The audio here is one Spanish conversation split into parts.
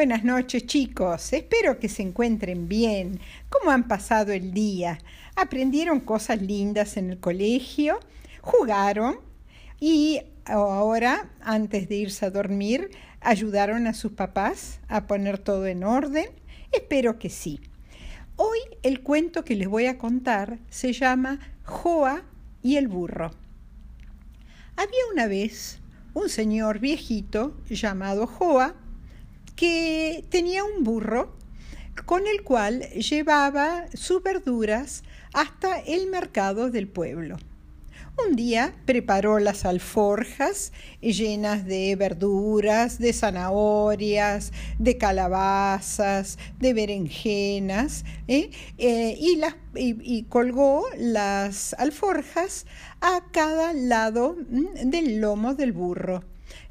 Buenas noches chicos, espero que se encuentren bien. ¿Cómo han pasado el día? ¿Aprendieron cosas lindas en el colegio? ¿Jugaron? Y ahora, antes de irse a dormir, ¿ayudaron a sus papás a poner todo en orden? Espero que sí. Hoy el cuento que les voy a contar se llama Joa y el burro. Había una vez un señor viejito llamado Joa que tenía un burro con el cual llevaba sus verduras hasta el mercado del pueblo. Un día preparó las alforjas llenas de verduras, de zanahorias, de calabazas, de berenjenas, ¿eh? Eh, y, y, colgó las alforjas a cada lado del lomo del burro.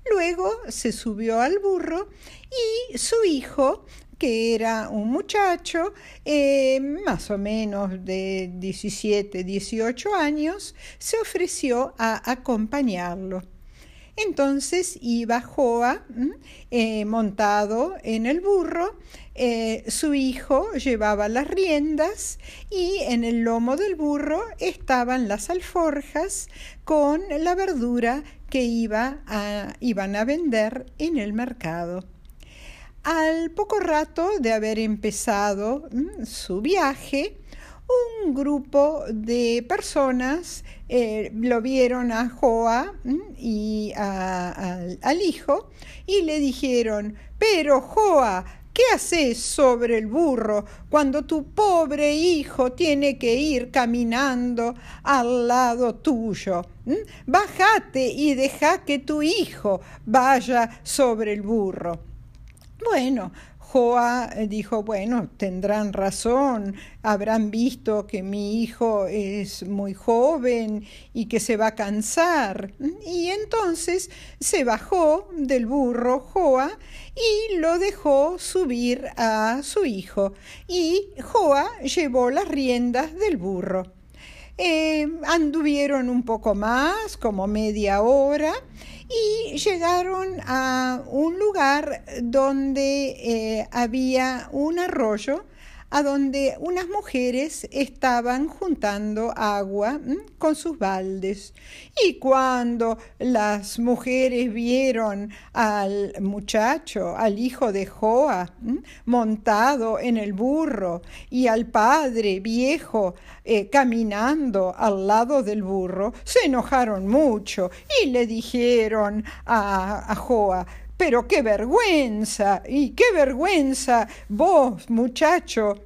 Luego se subió al burro y su hijo que era un muchacho eh, más o menos de 17, 18 años, se ofreció a acompañarlo. Entonces iba Joa eh, montado en el burro, eh, su hijo llevaba las riendas y en el lomo del burro estaban las alforjas con la verdura que iba a, iban a vender en el mercado. Al poco rato de haber empezado su viaje, un grupo de personas eh, lo vieron a Joa y al hijo y le dijeron, pero Joa, ¿qué haces sobre el burro cuando tu pobre hijo tiene que ir caminando al lado tuyo? Bájate y deja que tu hijo vaya sobre el burro. Bueno, Joa eh, dijo, bueno, tendrán razón, habrán visto que mi hijo es muy joven y que se va a cansar. Y entonces se bajó del burro Joa y lo dejó subir a su hijo. Y Joa llevó las riendas del burro. Eh, anduvieron un poco más, como media hora, y llegaron a un lugar donde eh, había un arroyo a donde unas mujeres estaban juntando agua con sus baldes. Y cuando las mujeres vieron al muchacho, al hijo de Joa, montado en el burro, y al padre viejo eh, caminando al lado del burro, se enojaron mucho y le dijeron a, a Joa, pero qué vergüenza, y qué vergüenza vos, muchacho,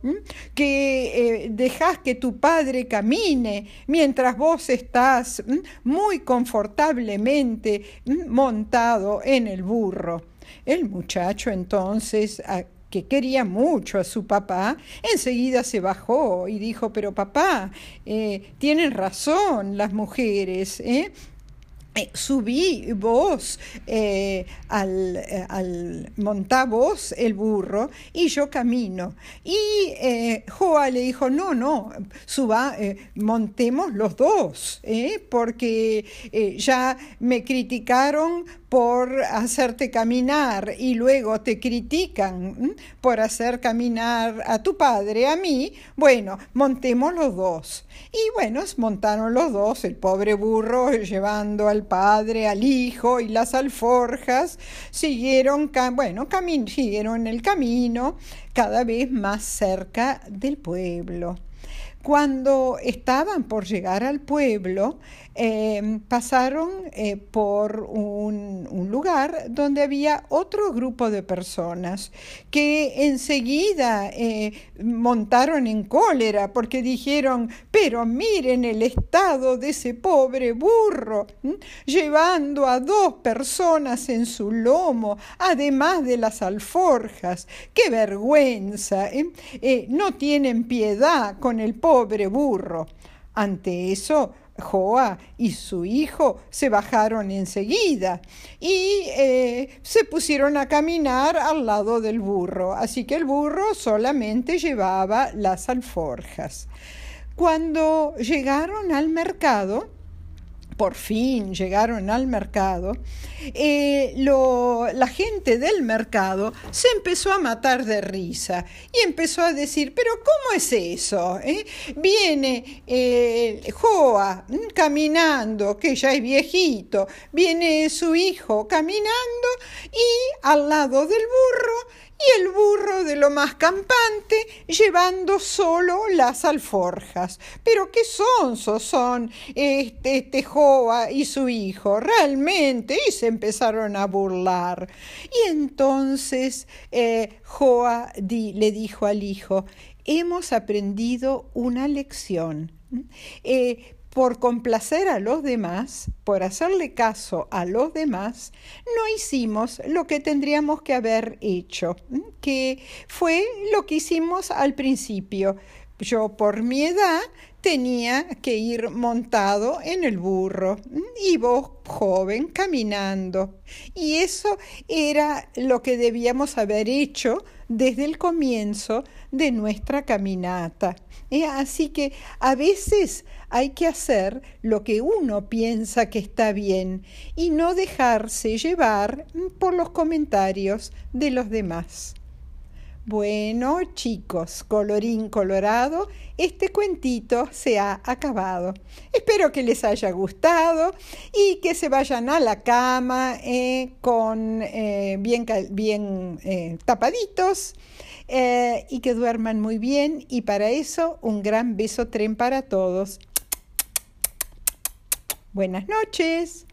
que eh, dejás que tu padre camine mientras vos estás muy confortablemente montado en el burro. El muchacho entonces que quería mucho a su papá, enseguida se bajó y dijo, pero papá, eh, tienen razón las mujeres, ¿eh? Eh, subí vos eh, al, eh, al montar vos el burro y yo camino. Y Joa le dijo, no, no, suba, montemos los dos, porque ya me criticaron por hacerte caminar y luego te critican por hacer caminar a tu padre, a mí, bueno, montemos los dos. Y bueno, montaron los dos, el pobre burro llevando al padre, al hijo y las alforjas, siguieron, bueno, siguieron el camino cada vez más cerca del pueblo. Cuando estaban por llegar al pueblo, Em, pasaron eh, por un, lugar donde había otro grupo de personas que enseguida eh, montaron en cólera porque dijeron, pero miren el estado de ese pobre burro, llevando a dos personas en su lomo, además de las alforjas. ¡Qué vergüenza! ¿eh? no tienen piedad con el pobre burro. Ante eso, Joa y su hijo se bajaron enseguida y eh, se pusieron a caminar al lado del burro, así que el burro solamente llevaba las alforjas. Cuando llegaron al mercado, por fin llegaron al mercado, eh, lo, la gente del mercado se empezó a matar de risa y empezó a decir, pero ¿cómo es eso? eh? Viene eh, Joa mm, caminando, que ya es viejito, viene su hijo caminando y al lado del burro y el burro de lo más campante llevando solo las alforjas. Pero qué sonsos son este, este Joa y su hijo, realmente, y se empezaron a burlar. Y entonces eh, Joa le dijo al hijo, hemos aprendido una lección. Eh, por complacer a los demás, por hacerle caso a los demás, no hicimos lo que tendríamos que haber hecho, que fue lo que hicimos al principio. Yo por mi edad tenía que ir montado en el burro y vos joven caminando. Y eso era lo que debíamos haber hecho desde el comienzo de nuestra caminata. ¿Eh? Así que a veces hay que hacer lo que uno piensa que está bien y no dejarse llevar por los comentarios de los demás. Bueno, chicos, colorín colorado, este cuentito se ha acabado. Espero que les haya gustado y que se vayan a la cama eh, con eh, bien, bien eh, tapaditos y que duerman muy bien. Y para eso, un gran beso tren para todos. Buenas noches.